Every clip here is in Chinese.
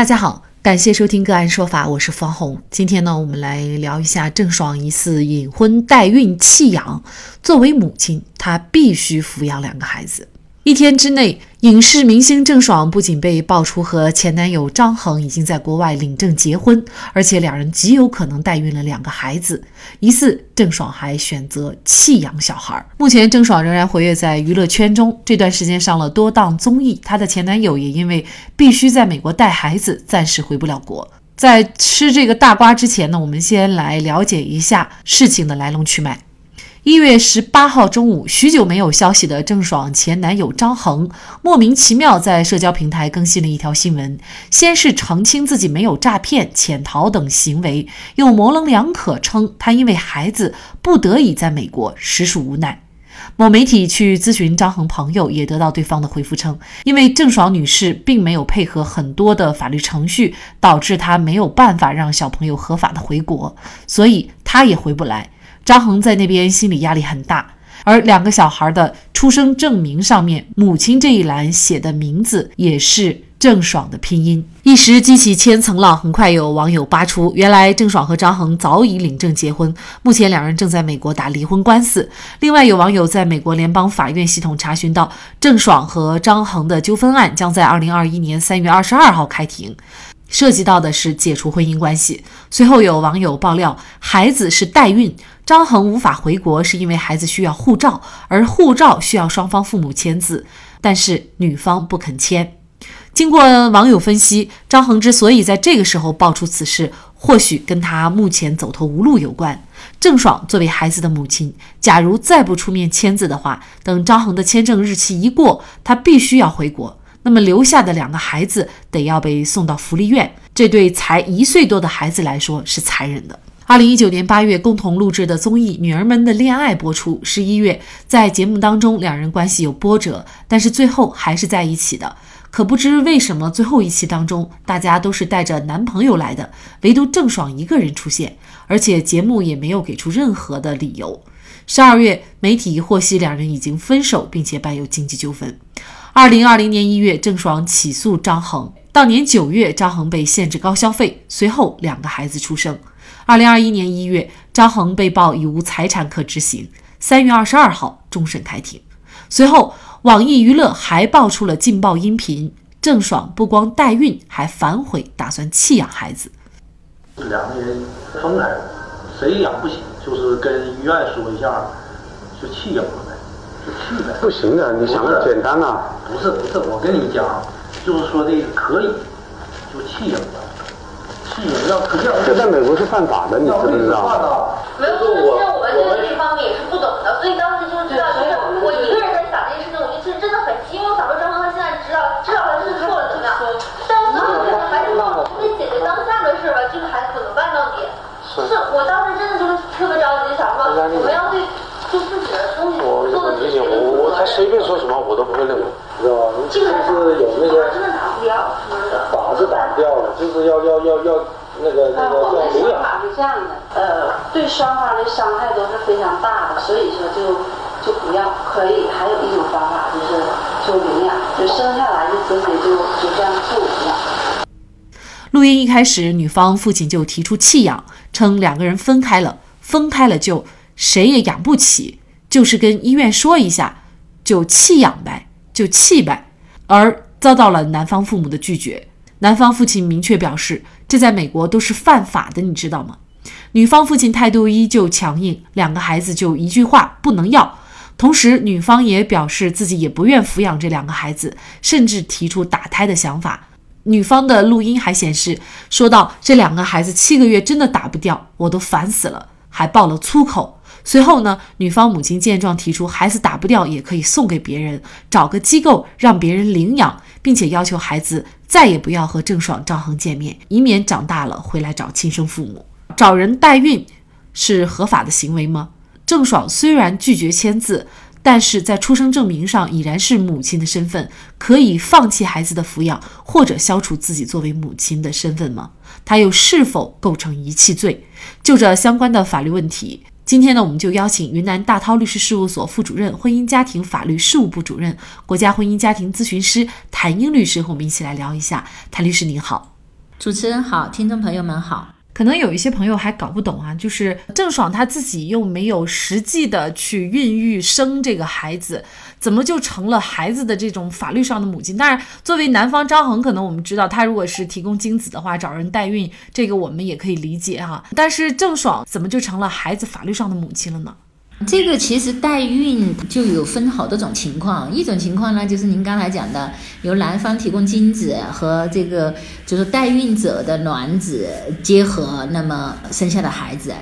大家好，感谢收听个案说法，我是方红。今天呢，我们来聊一下郑爽疑似隐婚代孕弃养。作为母亲，她必须抚养两个孩子。一天之内，影视明星郑爽不仅被爆出和前男友张恒已经在国外领证结婚，而且两人极有可能代孕了两个孩子。疑似郑爽还选择弃养小孩。目前，郑爽仍然活跃在娱乐圈中，这段时间上了多档综艺。她的前男友也因为必须在美国带孩子，暂时回不了国。在吃这个大瓜之前呢，我们先来了解一下事情的来龙去脉。一月十八号中午，许久没有消息的郑爽前男友张恒莫名其妙在社交平台更新了一条新闻，先是澄清自己没有诈骗、潜逃等行为，又模棱两可称他因为孩子不得已在美国，实属无奈。某媒体去咨询张恒朋友，也得到对方的回复称，因为郑爽女士并没有配合很多的法律程序，导致她没有办法让小朋友合法的回国，所以她也回不来。张恒在那边心理压力很大，而两个小孩的出生证明上面，母亲这一栏写的名字也是郑爽的拼音，一时激起千层浪。很快有网友扒出，原来郑爽和张恒早已领证结婚，目前两人正在美国打离婚官司。另外有网友在美国联邦法院系统查询到，郑爽和张恒的纠纷案将在二零二一年三月二十二号开庭。涉及到的是解除婚姻关系。随后有网友爆料，孩子是代孕，张恒无法回国是因为孩子需要护照，而护照需要双方父母签字，但是女方不肯签。经过网友分析，张恒之所以在这个时候爆出此事，或许跟他目前走投无路有关。郑爽作为孩子的母亲，假如再不出面签字的话，等张恒的签证日期一过，他必须要回国。那么留下的两个孩子得要被送到福利院，这对才一岁多的孩子来说是残忍的。二零一九年八月，共同录制的综艺《女儿们的恋爱》播出。十一月，在节目当中，两人关系有波折，但是最后还是在一起的。可不知为什么，最后一期当中，大家都是带着男朋友来的，唯独郑爽一个人出现，而且节目也没有给出任何的理由。十二月，媒体获悉两人已经分手，并且伴有经济纠纷。二零二零年一月，郑爽起诉张恒。到年九月，张恒被限制高消费，随后两个孩子出生。二零二一年一月，张恒被曝已无财产可执行。三月二十二号，终审开庭。随后，网易娱乐还爆出了劲爆音频：郑爽不光代孕，还反悔打算弃养孩子。两个人分开，谁养不起，就是跟医院说一下，就弃养了。不行的，你想的简单啊。不是不是，我跟你讲，就是说这个可以，就弃养了，弃养要可要。这在美国是犯法的，你知不知道？没有，就是我们这个这方面也是不懂的，所以当时就知道，就是我一个人在想这件事情，我就其实真的很急，因为我想说，张他现在知道知道他是错了怎么样？但是当时还是说，得解决当下的事吧，这个孩子怎么办到底？是我当时真的就是特别着急，想说我们要对。就自己的东西他随便说什么我都不会认为，知道吧？就是有那些真的打掉，法是打不掉的，就是要要要要那个那个要领养。法是这样的，呃，对双方的伤害都是非常大的，所以说就就不要。可以还有一种方法就是就领养，就生下来就直接就就这样处养。录音一开始，女方父亲就提出弃养，称两个人分开了，分开了就。谁也养不起，就是跟医院说一下，就弃养呗，就弃呗，而遭到了男方父母的拒绝。男方父亲明确表示，这在美国都是犯法的，你知道吗？女方父亲态度依旧强硬，两个孩子就一句话，不能要。同时，女方也表示自己也不愿抚养这两个孩子，甚至提出打胎的想法。女方的录音还显示，说到这两个孩子七个月真的打不掉，我都烦死了，还爆了粗口。随后呢，女方母亲见状提出，孩子打不掉也可以送给别人，找个机构让别人领养，并且要求孩子再也不要和郑爽、张恒见面，以免长大了回来找亲生父母。找人代孕是合法的行为吗？郑爽虽然拒绝签字，但是在出生证明上已然是母亲的身份，可以放弃孩子的抚养或者消除自己作为母亲的身份吗？她又是否构成遗弃罪？就这相关的法律问题。今天呢，我们就邀请云南大韬律师事务所副主任、婚姻家庭法律事务部主任、国家婚姻家庭咨询师谭英律师和我们一起来聊一下。谭律师您好，主持人好，听众朋友们好。可能有一些朋友还搞不懂啊，就是郑爽她自己又没有实际的去孕育生这个孩子，怎么就成了孩子的这种法律上的母亲？当然，作为男方张恒，可能我们知道他如果是提供精子的话，找人代孕，这个我们也可以理解哈。但是郑爽怎么就成了孩子法律上的母亲了呢？这个其实代孕就有分好多种情况，一种情况呢，就是您刚才讲的，由男方提供精子和这个就是代孕者的卵子结合，那么生下的孩子；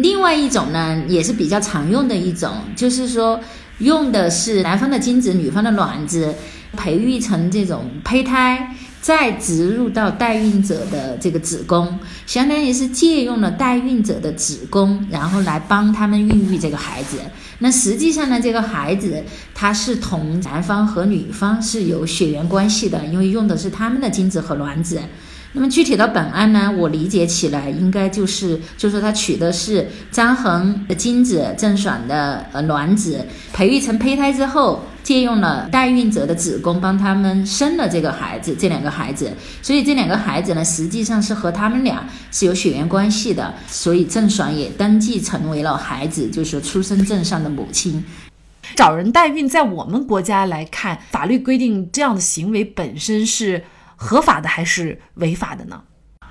另外一种呢，也是比较常用的一种，就是说用的是男方的精子、女方的卵子，培育成这种胚胎。再植入到代孕者的这个子宫，相当于是借用了代孕者的子宫，然后来帮他们孕育这个孩子。那实际上呢，这个孩子他是同男方和女方是有血缘关系的，因为用的是他们的精子和卵子。那么具体到本案呢，我理解起来应该就是，就是说他取的是张恒的精子、郑爽的呃卵子，培育成胚胎之后。借用了代孕者的子宫帮他们生了这个孩子，这两个孩子，所以这两个孩子呢，实际上是和他们俩是有血缘关系的，所以郑爽也登记成为了孩子，就是出生证上的母亲。找人代孕，在我们国家来看，法律规定这样的行为本身是合法的还是违法的呢？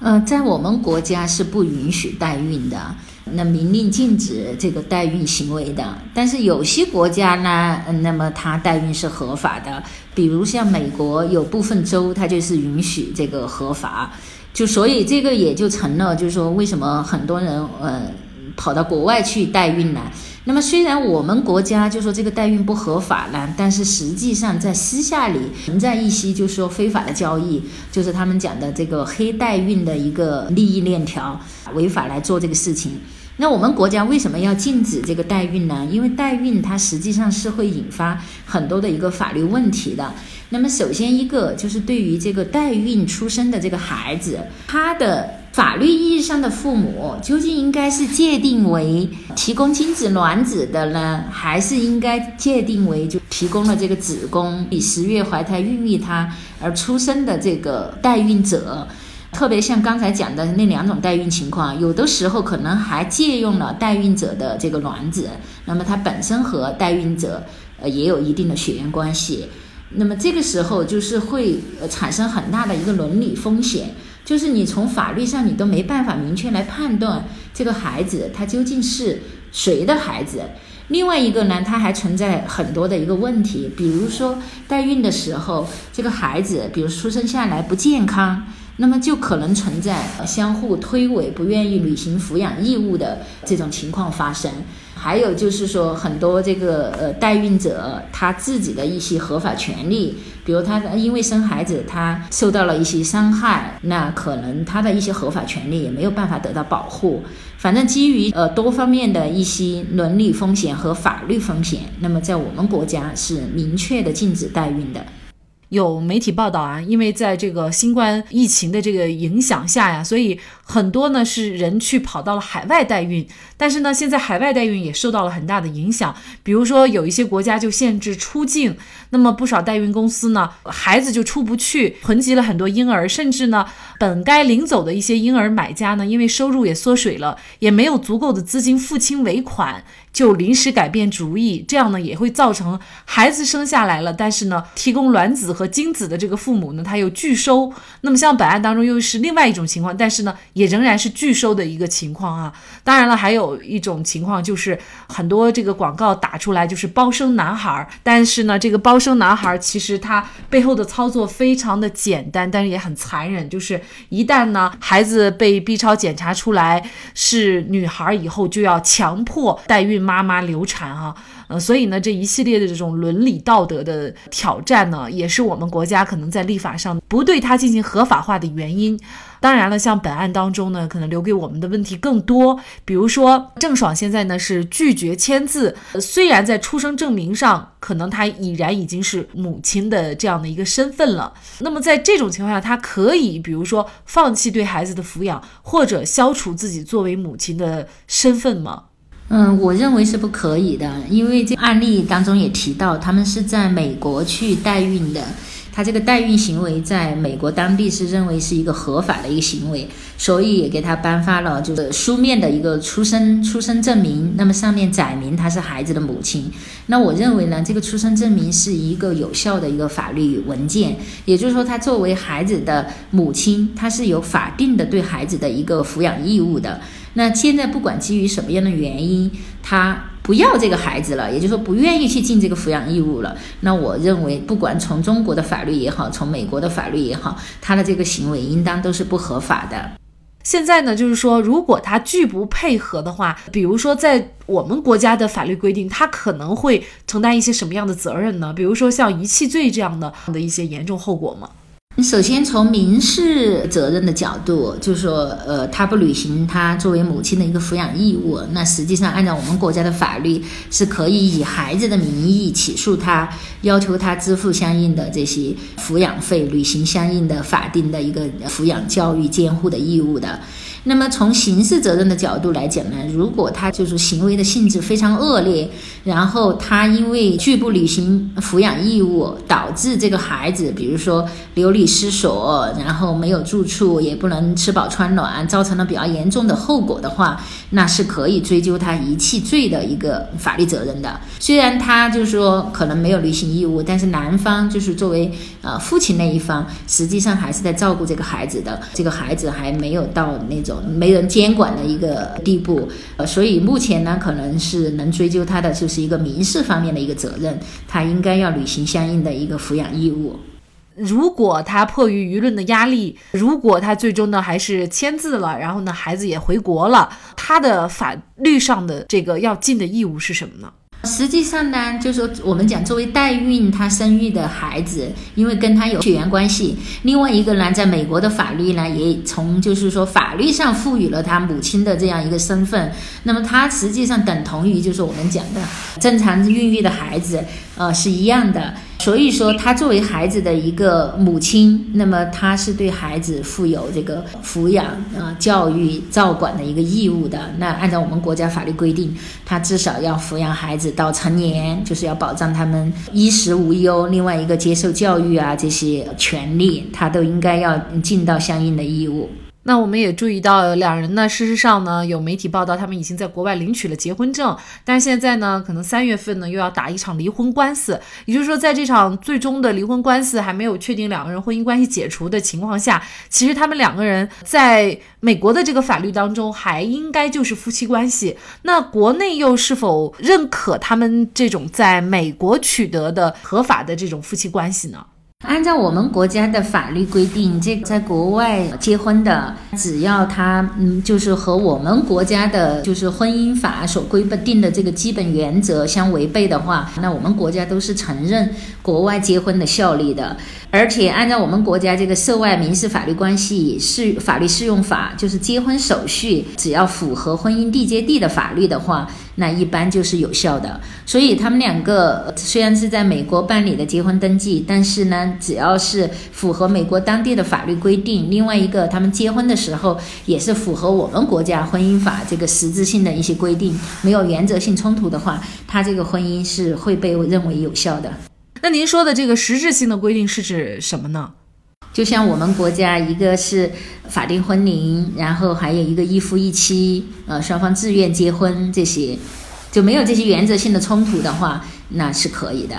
呃，在我们国家是不允许代孕的。那明令禁止这个代孕行为的，但是有些国家呢，嗯那么它代孕是合法的，比如像美国有部分州，它就是允许这个合法，就所以这个也就成了，就是说为什么很多人嗯跑到国外去代孕呢？那么虽然我们国家就说这个代孕不合法呢，但是实际上在私下里存在一些就是说非法的交易，就是他们讲的这个黑代孕的一个利益链条，违法来做这个事情。那我们国家为什么要禁止这个代孕呢？因为代孕它实际上是会引发很多的一个法律问题的。那么首先一个就是对于这个代孕出生的这个孩子，他的法律意义上的父母究竟应该是界定为提供精子卵子的呢，还是应该界定为就提供了这个子宫以十月怀胎孕育他而出生的这个代孕者？特别像刚才讲的那两种代孕情况，有的时候可能还借用了代孕者的这个卵子，那么它本身和代孕者呃也有一定的血缘关系，那么这个时候就是会产生很大的一个伦理风险，就是你从法律上你都没办法明确来判断这个孩子他究竟是谁的孩子。另外一个呢，它还存在很多的一个问题，比如说代孕的时候，这个孩子比如出生下来不健康。那么就可能存在相互推诿、不愿意履行抚养义务的这种情况发生。还有就是说，很多这个呃代孕者他自己的一些合法权利，比如他因为生孩子他受到了一些伤害，那可能他的一些合法权利也没有办法得到保护。反正基于呃多方面的一些伦理风险和法律风险，那么在我们国家是明确的禁止代孕的。有媒体报道啊，因为在这个新冠疫情的这个影响下呀，所以很多呢是人去跑到了海外代孕，但是呢，现在海外代孕也受到了很大的影响。比如说有一些国家就限制出境，那么不少代孕公司呢，孩子就出不去，囤积了很多婴儿，甚至呢，本该领走的一些婴儿买家呢，因为收入也缩水了，也没有足够的资金付清尾款。就临时改变主意，这样呢也会造成孩子生下来了，但是呢提供卵子和精子的这个父母呢他又拒收。那么像本案当中又是另外一种情况，但是呢也仍然是拒收的一个情况啊。当然了，还有一种情况就是很多这个广告打出来就是包生男孩儿，但是呢这个包生男孩儿其实他背后的操作非常的简单，但是也很残忍，就是一旦呢孩子被 B 超检查出来是女孩儿以后，就要强迫代孕。妈妈流产啊，呃，所以呢，这一系列的这种伦理道德的挑战呢，也是我们国家可能在立法上不对它进行合法化的原因。当然了，像本案当中呢，可能留给我们的问题更多，比如说郑爽现在呢是拒绝签字，虽然在出生证明上可能她已然已经是母亲的这样的一个身份了，那么在这种情况下，她可以比如说放弃对孩子的抚养，或者消除自己作为母亲的身份吗？嗯，我认为是不可以的，因为这案例当中也提到，他们是在美国去代孕的。他这个代孕行为在美国当地是认为是一个合法的一个行为，所以也给他颁发了就是书面的一个出生出生证明。那么上面载明他是孩子的母亲。那我认为呢，这个出生证明是一个有效的一个法律文件，也就是说，他作为孩子的母亲，他是有法定的对孩子的一个抚养义务的。那现在不管基于什么样的原因，他不要这个孩子了，也就是说不愿意去尽这个抚养义务了。那我认为，不管从中国的法律也好，从美国的法律也好，他的这个行为应当都是不合法的。现在呢，就是说，如果他拒不配合的话，比如说在我们国家的法律规定，他可能会承担一些什么样的责任呢？比如说像遗弃罪这样的的一些严重后果吗？首先，从民事责任的角度，就是说，呃，他不履行他作为母亲的一个抚养义务，那实际上按照我们国家的法律，是可以以孩子的名义起诉他，要求他支付相应的这些抚养费，履行相应的法定的一个抚养、教育、监护的义务的。那么从刑事责任的角度来讲呢，如果他就是行为的性质非常恶劣，然后他因为拒不履行抚养义务，导致这个孩子，比如说流离失所，然后没有住处，也不能吃饱穿暖，造成了比较严重的后果的话，那是可以追究他遗弃罪的一个法律责任的。虽然他就是说可能没有履行义务，但是男方就是作为呃父亲那一方，实际上还是在照顾这个孩子的，这个孩子还没有到那种没人监管的一个地步，呃，所以目前呢，可能是能追究他的就是一个民事方面的一个责任，他应该要履行相应的一个抚养义务。如果他迫于舆论的压力，如果他最终呢还是签字了，然后呢孩子也回国了，他的法律上的这个要尽的义务是什么呢？实际上呢，就是说我们讲作为代孕，她生育的孩子，因为跟她有血缘关系。另外一个呢，在美国的法律呢，也从就是说法律上赋予了她母亲的这样一个身份。那么她实际上等同于就是我们讲的正常孕育的孩子，呃，是一样的。所以说，她作为孩子的一个母亲，那么她是对孩子负有这个抚养、啊教育、照管的一个义务的。那按照我们国家法律规定，她至少要抚养孩子到成年，就是要保障他们衣食无忧。另外一个接受教育啊这些权利，她都应该要尽到相应的义务。那我们也注意到，两人呢，事实上呢，有媒体报道，他们已经在国外领取了结婚证，但是现在呢，可能三月份呢，又要打一场离婚官司。也就是说，在这场最终的离婚官司还没有确定两个人婚姻关系解除的情况下，其实他们两个人在美国的这个法律当中，还应该就是夫妻关系。那国内又是否认可他们这种在美国取得的合法的这种夫妻关系呢？按照我们国家的法律规定，这在国外结婚的，只要他嗯，就是和我们国家的，就是婚姻法所规定的这个基本原则相违背的话，那我们国家都是承认国外结婚的效力的。而且按照我们国家这个涉外民事法律关系适法律适用法，就是结婚手续只要符合婚姻缔结地的法律的话，那一般就是有效的。所以他们两个虽然是在美国办理的结婚登记，但是呢，只要是符合美国当地的法律规定，另外一个他们结婚的时候也是符合我们国家婚姻法这个实质性的一些规定，没有原则性冲突的话，他这个婚姻是会被认为有效的。那您说的这个实质性的规定是指什么呢？就像我们国家一个是法定婚龄，然后还有一个一夫一妻，呃，双方自愿结婚这些，就没有这些原则性的冲突的话，那是可以的。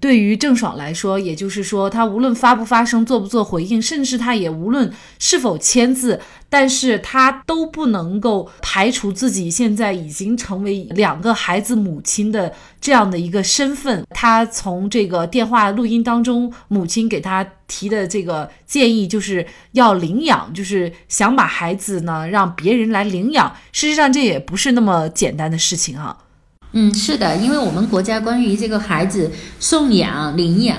对于郑爽来说，也就是说，他无论发不发声、做不做回应，甚至他也无论是否签字，但是他都不能够排除自己现在已经成为两个孩子母亲的这样的一个身份。他从这个电话录音当中，母亲给他提的这个建议，就是要领养，就是想把孩子呢让别人来领养。事实上，这也不是那么简单的事情啊。嗯，是的，因为我们国家关于这个孩子送养、领养，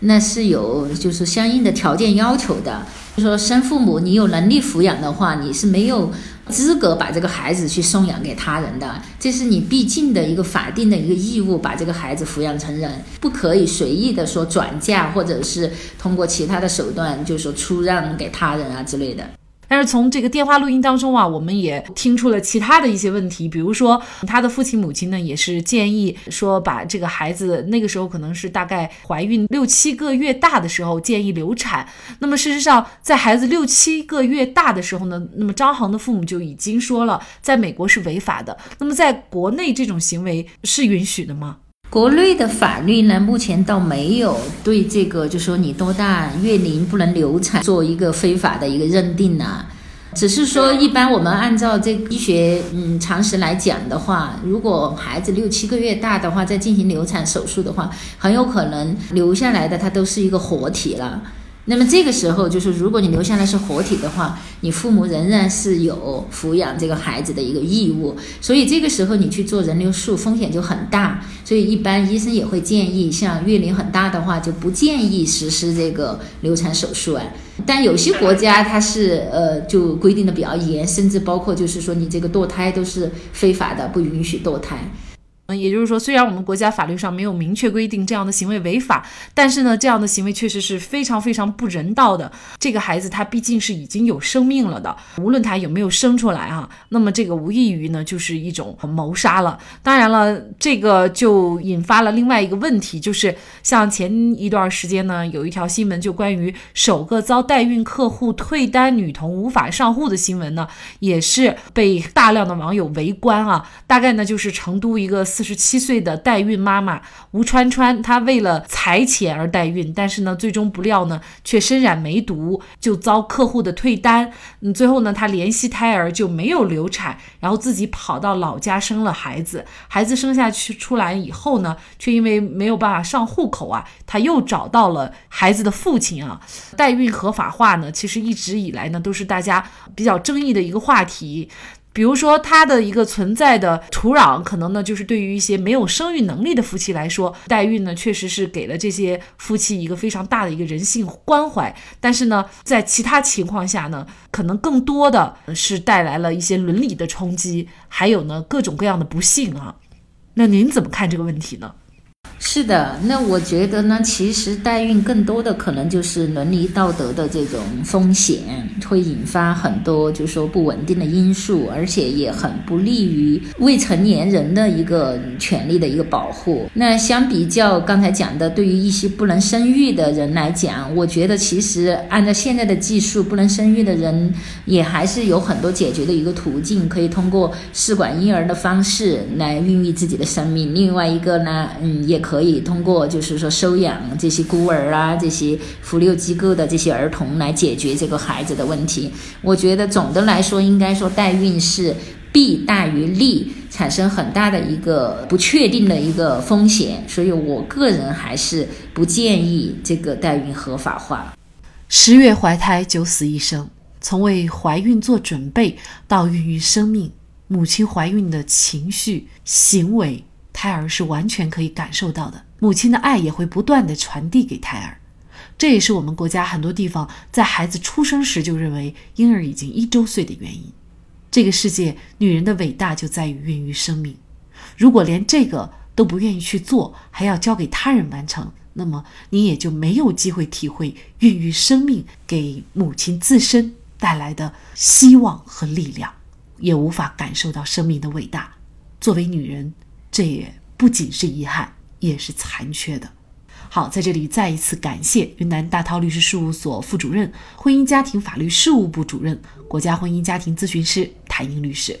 那是有就是相应的条件要求的。就说生父母你有能力抚养的话，你是没有资格把这个孩子去送养给他人的，这是你必尽的一个法定的一个义务，把这个孩子抚养成人，不可以随意的说转嫁，或者是通过其他的手段，就是说出让给他人啊之类的。但是从这个电话录音当中啊，我们也听出了其他的一些问题，比如说他的父亲母亲呢，也是建议说把这个孩子那个时候可能是大概怀孕六七个月大的时候建议流产。那么事实上，在孩子六七个月大的时候呢，那么张恒的父母就已经说了，在美国是违法的。那么在国内这种行为是允许的吗？国内的法律呢，目前倒没有对这个，就说你多大月龄不能流产做一个非法的一个认定呢。只是说，一般我们按照这医学嗯常识来讲的话，如果孩子六七个月大的话，再进行流产手术的话，很有可能留下来的他都是一个活体了。那么这个时候，就是如果你留下来是活体的话，你父母仍然是有抚养这个孩子的一个义务，所以这个时候你去做人流术风险就很大，所以一般医生也会建议，像月龄很大的话就不建议实施这个流产手术啊。但有些国家它是呃就规定的比较严，甚至包括就是说你这个堕胎都是非法的，不允许堕胎。也就是说，虽然我们国家法律上没有明确规定这样的行为违法，但是呢，这样的行为确实是非常非常不人道的。这个孩子他毕竟是已经有生命了的，无论他有没有生出来啊，那么这个无异于呢就是一种谋杀了。当然了，这个就引发了另外一个问题，就是像前一段时间呢，有一条新闻就关于首个遭代孕客户退单女童无法上户的新闻呢，也是被大量的网友围观啊。大概呢就是成都一个。四十七岁的代孕妈妈吴川川，她为了财钱而代孕，但是呢，最终不料呢，却身染梅毒，就遭客户的退单。嗯，最后呢，她怜惜胎儿就没有流产，然后自己跑到老家生了孩子。孩子生下去出来以后呢，却因为没有办法上户口啊，她又找到了孩子的父亲啊。代孕合法化呢，其实一直以来呢，都是大家比较争议的一个话题。比如说，它的一个存在的土壤，可能呢，就是对于一些没有生育能力的夫妻来说，代孕呢，确实是给了这些夫妻一个非常大的一个人性关怀。但是呢，在其他情况下呢，可能更多的是带来了一些伦理的冲击，还有呢，各种各样的不幸啊。那您怎么看这个问题呢？是的，那我觉得呢，其实代孕更多的可能就是伦理道德的这种风险，会引发很多就是说不稳定的因素，而且也很不利于未成年人的一个权利的一个保护。那相比较刚才讲的，对于一些不能生育的人来讲，我觉得其实按照现在的技术，不能生育的人也还是有很多解决的一个途径，可以通过试管婴儿的方式来孕育自己的生命。另外一个呢，嗯，也可。可以通过就是说收养这些孤儿啊，这些福利机构的这些儿童来解决这个孩子的问题。我觉得总的来说，应该说代孕是弊大于利，产生很大的一个不确定的一个风险。所以我个人还是不建议这个代孕合法化。十月怀胎九死一生，从为怀孕做准备到孕育生命，母亲怀孕的情绪行为。胎儿是完全可以感受到的，母亲的爱也会不断的传递给胎儿，这也是我们国家很多地方在孩子出生时就认为婴儿已经一周岁的原因。这个世界，女人的伟大就在于孕育生命。如果连这个都不愿意去做，还要交给他人完成，那么你也就没有机会体会孕育生命给母亲自身带来的希望和力量，也无法感受到生命的伟大。作为女人。这也不仅是遗憾，也是残缺的。好，在这里再一次感谢云南大韬律师事务所副主任、婚姻家庭法律事务部主任、国家婚姻家庭咨询师谭英律师。